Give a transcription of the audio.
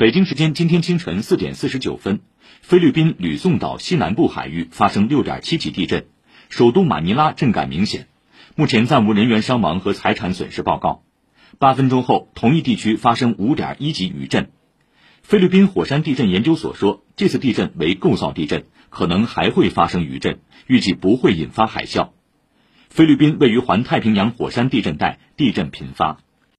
北京时间今天清晨四点四十九分菲律宾吕宋岛西南部海域发生六点七级地震首都马尼拉震感明显目前暂无人员伤亡和财产损失报告八分钟后同一地区发生五点一级余震。菲律宾火山地震研究所说这次地震为构造地震可能还会发生余震预计不会引发海啸。菲律宾位于环太平洋火山地震带地震频发